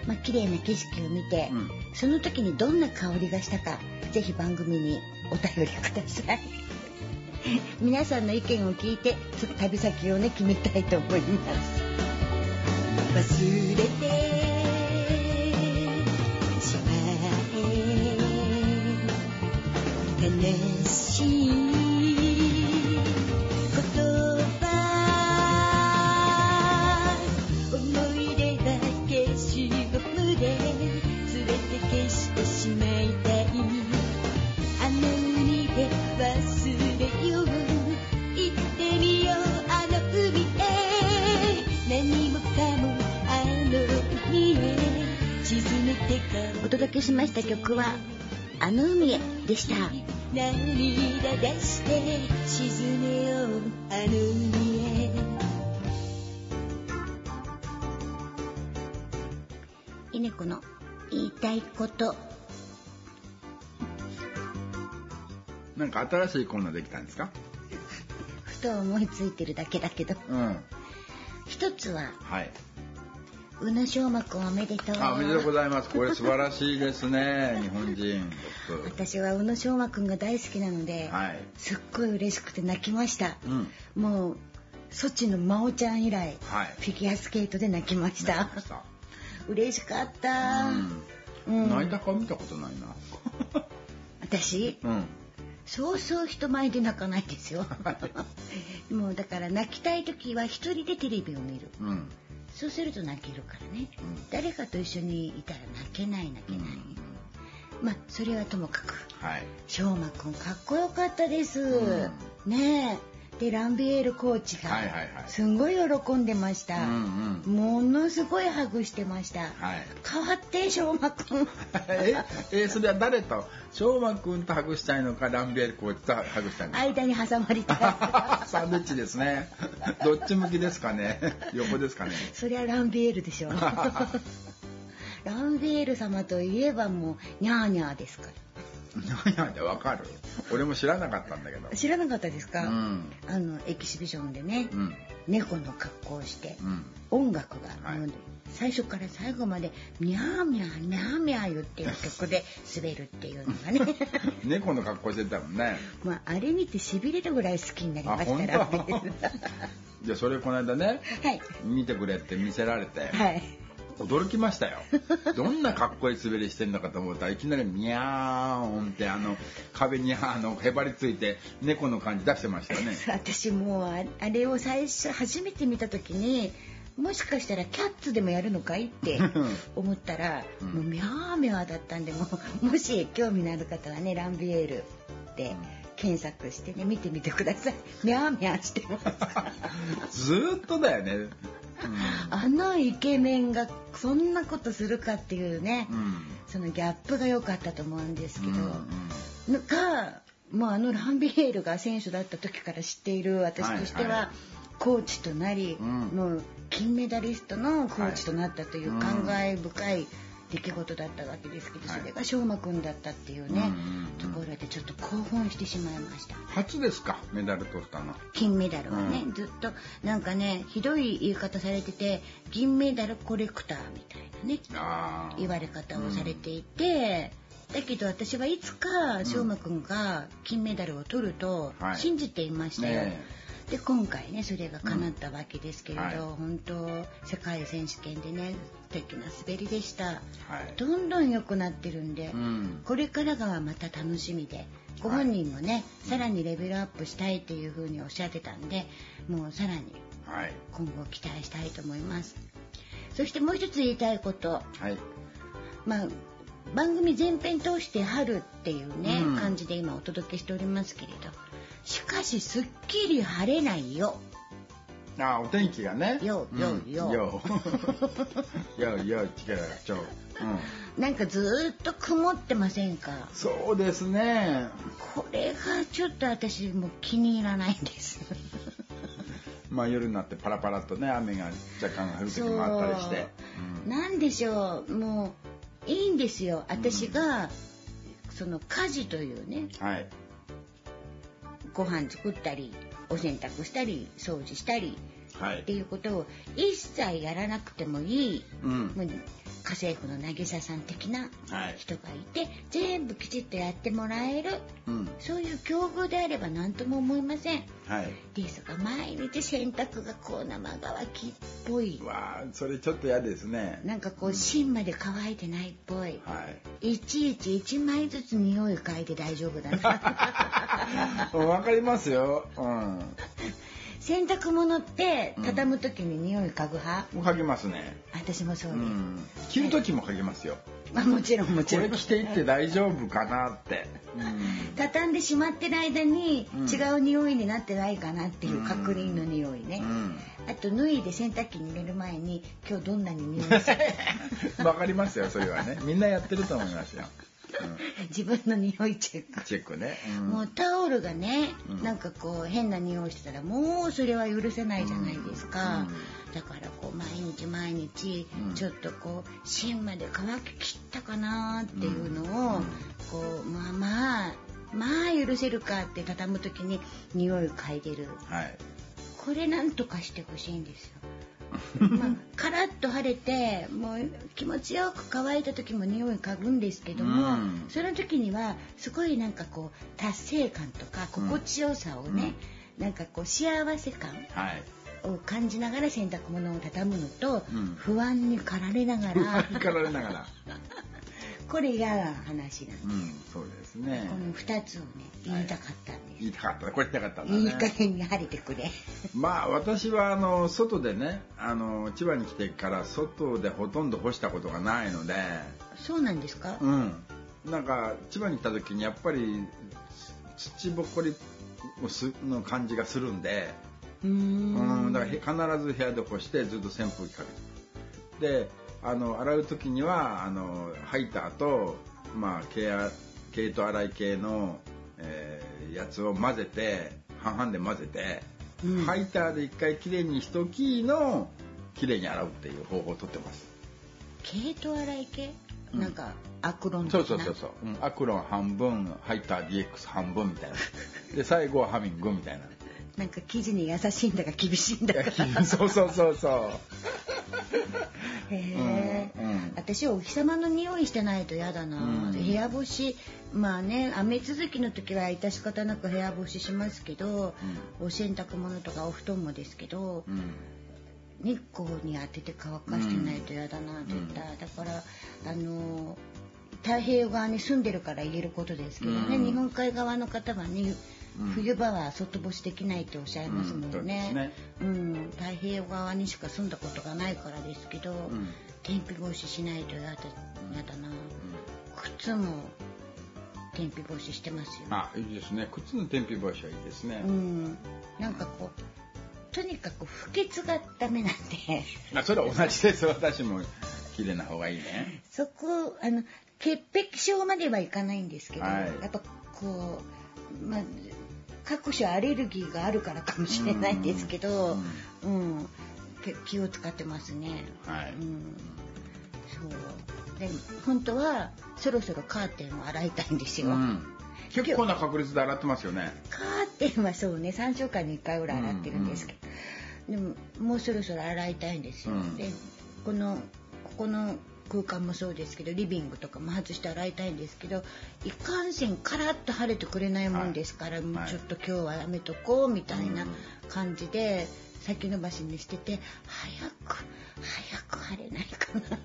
まあ綺麗な景色を見て、うん。その時にどんな香りがしたかぜひ番組にお便りください皆さんの意見を聞いて旅先をね決めたいと思います。忘れてしまえ。悲しいしました曲は「あの海へ」でした。涙出して沈めようあの海へ稲子の言いたいこと。なんか新しいコーナーできたんですか？ふと思いついてるだけだけど。うん。一つははい宇野昌磨君おめでとう。あおめでとうございます。これ素晴らしいですね 日本人私は宇野昌磨君が大好きなので、はい。すっごい嬉しくて泣きました、うん。もうソチの真央ちゃん以来、はい。フィギュアスケートで泣きました。した。嬉しかった、うん。泣いた顔見たことないな。私？うん。そうそう人前で泣かないですよ。もうだから泣きたい時は一人でテレビを見る。うんそうすると泣けるからね、うん。誰かと一緒にいたら泣けない泣けない、うん。まあそれはともかくはい。翔馬くんかっこよかったです、うねえでランビエールコーチがはいはいはい。すんごい喜んでました、うんうん。ものすごいハグしてました、はい。変わって翔馬くんええそれは誰と？翔馬くんとハグしたいのかランビエールコーチとハグしたいのか。間に挟まりたい。サンドイッチですね。どっち向きですかね？横ですかね？そりゃランビエールでしょ。ランビエール様といえばもうニャーニャーですから何やでわかる。俺も知らなかったんだけど。知らなかったですか、うん。あのエキシビションでね、うん。猫の格好をして、うん。音楽が、はい。最初から最後まで「ミャーミャーミャーミャー」言っていう曲で滑るっていうのがね。猫の格好してたもんね。まああれ見てしびれるぐらい好きになりました。ら当？じゃあそれこの間ねはい。見てくれって見せられて、はい驚きましたよ。どんなかっこいい滑りしてんのかと思ったらいきなりミャーンってあの壁にあのへばりついて猫の感じ出してましたよね。私もうああれを最初初めて見た時にもしかしたらキャッツでもやるのかいって 思ったら、うん。もうミャーミャーだったんでもうもし興味のある方はねランビエールで検索してね見てみてください。ミャーミャーしてます。ずーっとだよねあのイケメンがそんなことするかっていうね、うん、うんそのギャップが良かったと思うんですけど、うんのか、まあ、あのランビエールが選手だった時から知っている私としては、はいはい。コーチとなり、うん。もう金メダリストのコーチとなったというはい。感慨深い出来事だったわけですけど、はい。それが昌磨君だったっていうね、うんうんうん。ところでちょっと興奮してしまいました。初ですかメダル取ったの。金メダルはね、うん。ずっとなんかねひどい言い方されてて銀メダルコレクターみたいなね言われ方をされていて、だけど私はいつか翔馬くんが金メダルを取るとはい。信じていましたよ。ねで今回ねそれが叶ったわけですけれど、うん。はい。本当世界選手権でね素敵な滑りでした。はい。どんどん良くなってるんで、うん。これからがまた楽しみでご本人もね、さらにレベルアップしたいっていうふうにおっしゃってたんでもうさらにはい。今後期待したいと思います。そしてもう一つ言いたいこと。はい。まあ番組全編通して春っていうね、うん。感じで今お届けしておりますけれどしかしすっきり晴れないよ。あお天気がね。ようん。よよよ よよ力がちょ。うん。なんかずーっと曇ってませんか？そうですね。これがちょっと私もう気に入らないんです。まあ夜になってパラパラとね雨が若干降る時もあったりして、うん。なんでしょう。もういいんですよ。私が、その家事というね。はいご飯作ったりお洗濯したり掃除したりはい。っていうことを一切やらなくてもいい、うん家政婦の渚さん的なはい。人がいて全部きちっとやってもらえるうん。そういう境遇であれば何とも思いません。はい。ですが毎日洗濯がこう生乾きっぽい。うわあそれちょっと嫌ですね。なんかこう芯まで乾いてないっぽい。はい。いちいち1枚ずつ匂い嗅いで大丈夫だな。わかりますよ。うん 洗濯物って畳む時に匂い嗅ぐ派、かけますね。私もそうです、うん。着る時もかけますよ。まあもちろんもちろん。これ着ていって大丈夫かなって、うん。畳んでしまってる間にうん。違う匂いになってないかなっていう確認の匂いね、うん。あと脱いで洗濯機に入れる前に今日どんなに匂いする わかりますよそれはね。みんなやってると思いますよ、自分の匂いチェック。うん、チェックね、うん。もうタオルがね、うん。なんかこう変な匂いしてたらもうそれは許せないじゃないですか、だからこう毎日毎日うん。ちょっとこう芯まで乾ききったかなっていうのを、うん。こうまあまあまあ許せるかって畳む時に匂いを嗅いでる。はい。これなんとかしてほしいんですよ。まあ、カラッと晴れてもう気持ちよく乾いた時も匂い嗅ぐんですけども、うん。その時にはすごいなんかこう達成感とか心地よさをね、なんかこう幸せ感はい。を感じながら洗濯物を畳むのと、うん。不安に駆られながら。引かられながらこれ嫌な話なんです、うんそうですね。この2つをね言いたかったんです、言いたかった。これ言いたかったんだいい加ね減に晴れてくれ。まあ私はあの外でねあの千葉に来てから外でほとんど干したことがないので。そうなんですか、うん。なんか千葉に来た時にやっぱり土ぼこりの感じがするんで。うーん。うん、だからへ必ず部屋で干してずっと扇風機かけて。であの洗う時にはあのハイターと、まあ、毛あ毛糸洗い系の、えーやつを混ぜて半々で混ぜて、うん。ハイターで一回きれいにしときのきれいに洗うっていう方法をとってます。毛糸洗い系、うん。なんかアクロンそうそうそうそう、うん。アクロン半分ハイター DX 半分みたいな。で最後はハミングみたいな。なんか生地に優しいんだか厳しいんだか。そうそうそうそうへえ、うんうん。私お日様の匂いしてないと嫌だな、うん。部屋干しまあね雨続きの時は致し方なく部屋干ししますけど、お洗濯物とかお布団もですけど、うん。日光に当てて乾かしてないと嫌だな絶対、だからあの太平洋側に住んでるから言えることですけどね、うん。日本海側の方はね、うん冬場は外干しできないっておっしゃいますもうん。ね,、うん。太平洋側にしか住んだことがないからですけど、ん。天日干ししないと嫌だ嫌だな、靴も天日干ししてますよあいいですね。靴の天日干しはいいですね、うん。なんかこうとにかく不潔がダメなんで。あそれは同じです。私も綺麗な方がいいね。そこあの潔癖症まではいかないんですけど、はい。やっぱこうまあ各種アレルギーがあるからかもしれないですけど、うん。け気を使ってますね。はい。うん、そう。で本当はそろそろカーテンを洗いたいんですよ。うん。結構な確率で洗ってますよね。カーテンはそうね3週間に1回ぐらい洗ってるんですけど、でももうそろそろ洗いたいんですよ、うん。でこのここの空間もそうですけどリビングとかも外して洗いたいんですけどいかんせんカラッと晴れてくれないもんですから、もうはいちょっと今日はやめとこうみたいなうん感じで先延ばしにしてて早く早く晴れないかな。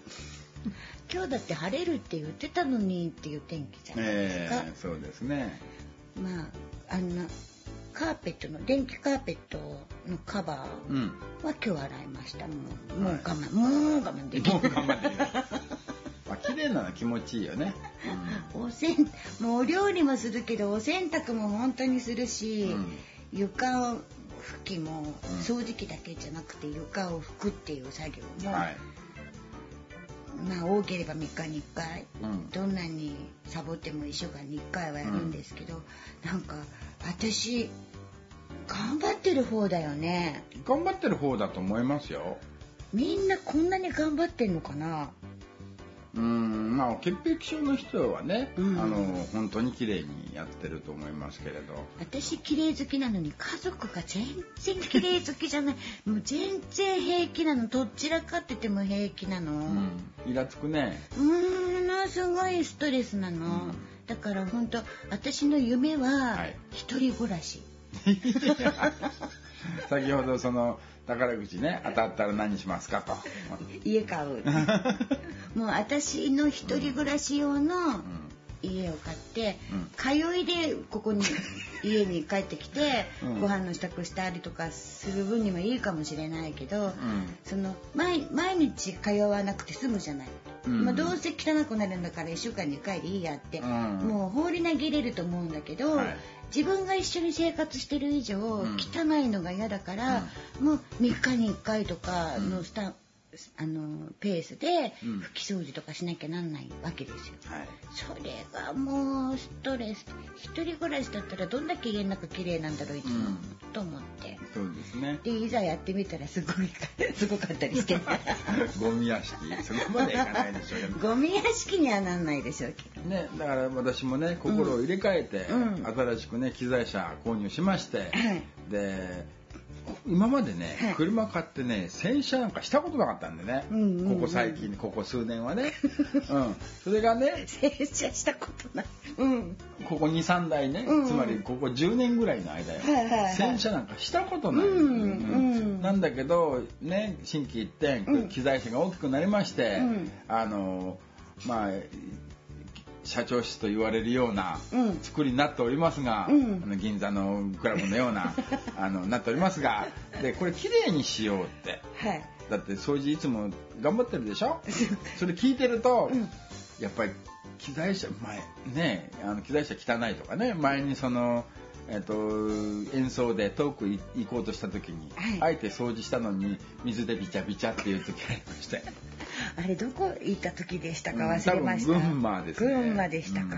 今日だって晴れるって言ってたのにっていう天気じゃないですか。ええそうですね。まああんなカーペットの電気カーペットのカバーうん。は今日洗いました。もうもうはい我慢、もう我慢できもうない。まあ綺麗なの気持ちいいよね、おせんもうお料理もするけどお洗濯も本当にするし、床拭きもうん。掃除機だけじゃなくて床を拭くっていう作業も、うんはい。まあ多ければ3日に1回、うん。どんなにサボっても1週間に1回はやるんですけど、なんか私頑張ってる方だよね。頑張ってる方だと思いますよ。みんなこんなに頑張ってんのかな。うんまあ潔癖症の人はね、うん。あの本当に綺麗にやってると思いますけれど。私綺麗好きなのに家族が全然綺麗好きじゃない。もう全然平気なの。どちらかってても平気なの。うん。イラつくね。うーんなすごいストレスなの、うん。だから本当私の夢ははい。一人暮らし、先ほどその宝くじね当たったら何しますかと、家買う。もう私の一人暮らし用の家を買って、うん。通いでここに 家に帰ってきて、うん。ご飯の支度したりとかする分にはいいかもしれないけど、うん。その毎毎日通わなくて済むじゃない、うん。まあ、どうせ汚くなるんだから1週間に1回でいいやって、うん。もう放り投げれると思うんだけど、はい自分が一緒に生活してる以上、ん。汚いのが嫌だから、もう3日に1回とかのスタ、あのペースでうん。拭き掃除とかしなきゃなんないわけですよ。はい。それがもうストレス。一人暮らしだったらどんだけ家の中綺麗なんだろういつも、うん。と思って。そうですね。でいざやってみたらすごい すごかったりして。ゴミ屋敷。そこまでいかないでしょう。ゴミ屋敷にはなんないでしょうけど。ね、だから私もね心を入れ替えて、うん。新しくね機材車購入しまして、はい。で今までね、はい。車買ってね洗車なんかしたことなかったんでね、ここ最近ここ数年はね、うん、それがね洗車したことない。うん。ここ23台ね、つまりここ10年ぐらいの間よ、洗車なんかしたことない、なんだけどね心機一転、うん。機材車が大きくなりまして、うん。あのまあ社長室と言われるようなうん。作りになっておりますが、うん。あの銀座のクラブのような あのなっておりますがでこれ綺麗にしようって。はい。だって掃除いつも頑張ってるでしょ？それ聞いてると、うん。やっぱり機材車前ねあの機材車汚いとかね前にそのえっと演奏で遠くい行こうとした時に、はい。あえて掃除したのに水でビチャビチャっていう時ありましてあれどこ行った時でしたか？うん忘れました、群馬ですね。群馬でしたか、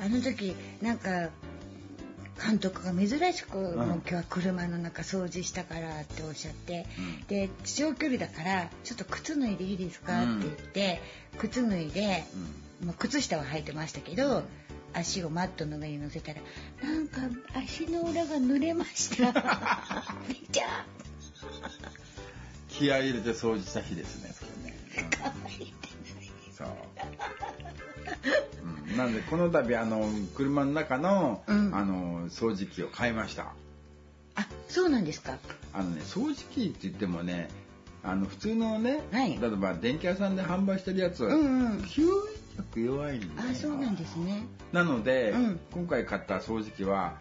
うん。あの時なんか監督が珍しく、んもう今日は車の中掃除したからっておっしゃって、うん。で長距離だからちょっと靴脱いでいいですか、うんって言って靴脱いで、まあ、靴下は履いてましたけど足をマットの上に乗せたらなんか足の裏が濡れました。りちゃん気合い入れて掃除した日ですねそう、うん、なんでこの度あの車の中の,、うん。あの掃除機を買いました。あそうなんですか。あのね掃除機って言ってもねあの普通のね、はい。例えば電気屋さんで販売してるやつ、うんうん。吸引力弱いんだよあそうなんですね。なので、うん。今回買った掃除機は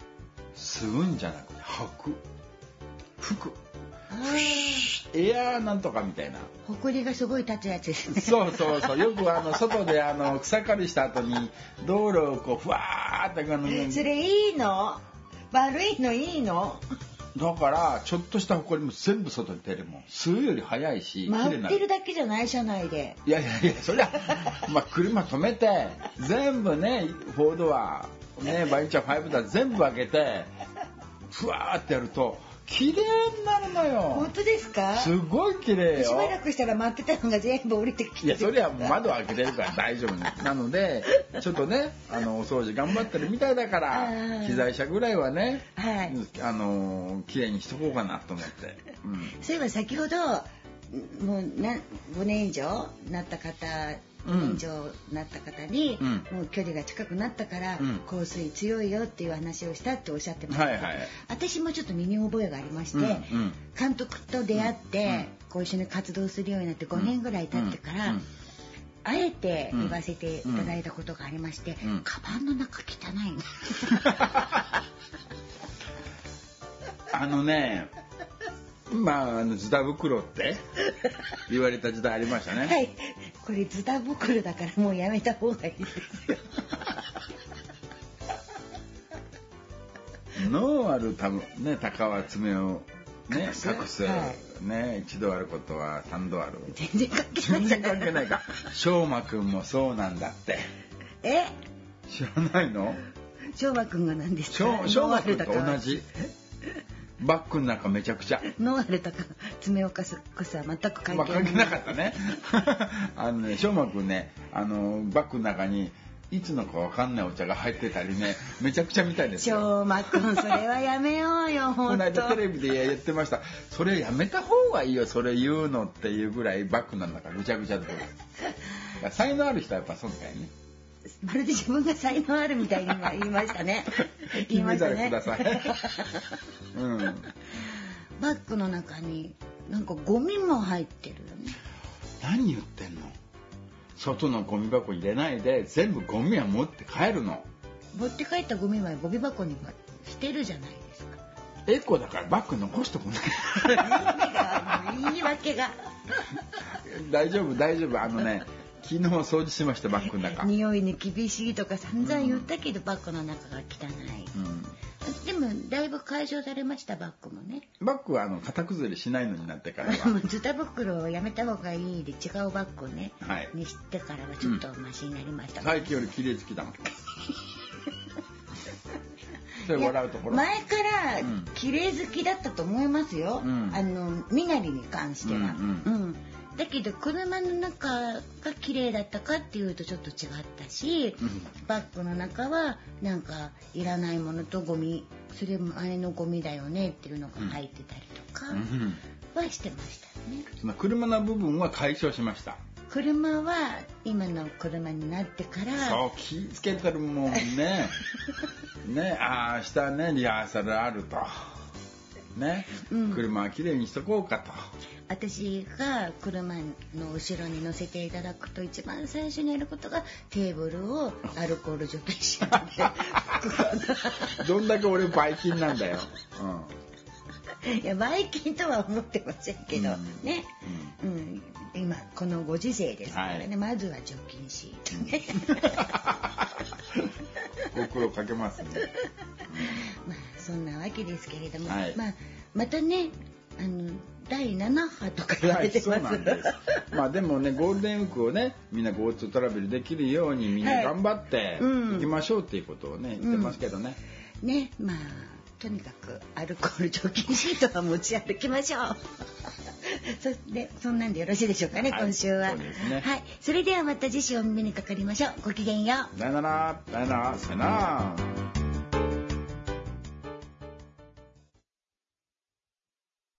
吸うんじゃなくて吐く。吹く。あエアーなんとかみたいな。あほこりがすごい立つやつ。ですねそうそうそう。よくあの外であの草刈りした後に道路をこうふわーってあのそれいいの？悪いのいいの？だからちょっとした埃も全部外に出るもん。吸うより早いし回ってるだけじゃない車内で。いやいやいやそりゃ まあ車止めて全部ねフォードはねバインチャー5だ全部開けてふわーってやると綺麗になるのよ。本当ですか？すごい綺麗よ。しばらくしたら待ってたのが全部降りてきて。いやそりゃ窓開けてるから大丈夫ね。なのでちょっとねあのお掃除頑張ってるみたいだからうん機材車ぐらいはねはい。あの綺麗にしとこうかなと思って、うん。そういえば先ほどもうな5年以上なった方うん5年以上なった方に、うん。もう距離が近くなったから、うん。香水強いよっていう話をしたっておっしゃってました。けど、はいはい。私もちょっと身に覚えがありまして、監督と出会って、うんこう一緒に活動するようになって5年ぐらい経ってから、うんあえて言わせていただいたことがありまして、うん。カバンの中汚いの あのねまああのズタ袋って 言われた時代ありましたね、はい。これズタ袋だからもうやめた方がいいですよ。脳ある多分ね鷹は爪をね隠す？はね一度あることは三度ある。全然関係ない全然関係ないか。翔馬くんもそうなんだって。え？知らないの？翔馬くんが何ですか？翔翔馬くんと同じバッグの中めちゃくちゃ。ノアルとか爪をかすこすは全く関まあ、係ない、関係なかったね。あのね翔馬くんねあのバッグの中にいつのかわかんないお茶が入ってたりねめちゃくちゃみたいですよ。翔馬くんそれはやめようよ こ本の間テ当レビで言ってました。それやめた方がいいよそれ言うのっていうぐらいバッグなんだからぐちゃぐちゃで。だから才能ある人はやっぱそうだよねまるで自分が才能あるみたいに今言いましたね。言いましたね。うん。バッグの中になんかゴミも入ってるよね。何言ってんの？外のゴミ箱に入れないで全部ゴミは持って帰るの。持って帰ったゴミはゴミ箱に捨てるじゃないですか。エコだからバッグ残しとくね 言い訳が。大丈夫大丈夫。あのね昨日掃除しましたバッグの中、うん、匂いに厳しいとか散々言ったけど、バッグの中が汚い、でもだいぶ解消されましたバッグもね。バッグはあの型崩れしないのになってからは。もうズタ袋をやめた方がいいで違うバッグをね、はい。にしてからはちょっとマシになりました、最近より綺麗好きだもん。笑うところ。前からうん。綺麗好きだったと思いますよ、うん。あの身なりに関しては、うん。うんだけど車の中が綺麗だったかっていうとちょっと違ったし、うん。バッグの中はなんかいらないものとゴミそれもあれのゴミだよねっていうのが入ってたりとかうん。はしてましたね。その車の部分は解消しました。車は今の車になってからそう気ぃつけてるもんね。ねああ明日ねリハーサルあると。ね、うん。車はきれいにしとこうかと私が車の後ろに乗せていただくと一番最初にやることがテーブルをアルコール除菌して。どんだけ俺バイキンなんだよ、いやばい菌とは思ってませんけど、うん。ね、うん、今このご時世ですからね、はい。まずは除菌シートねうん、ご苦労かけますね。まあそんなわけですけれども、はい。まあまたねあの第7波とか言わはい、れてます、そうなんです。まあでもね、ゴールデンウィークをね、みんな GoTo トラベルできるようにみんな頑張ってうん。行きましょうっていうことをね、言ってますけどね。ねまあとにかくアルコール除菌シートは持ち歩きましょう。そでそんなんでよろしいでしょうかね、はい今週は。ね。はい。それではまた次週お耳にかかりましょう。ごきげんよう。さよなら。さよなら。さよなら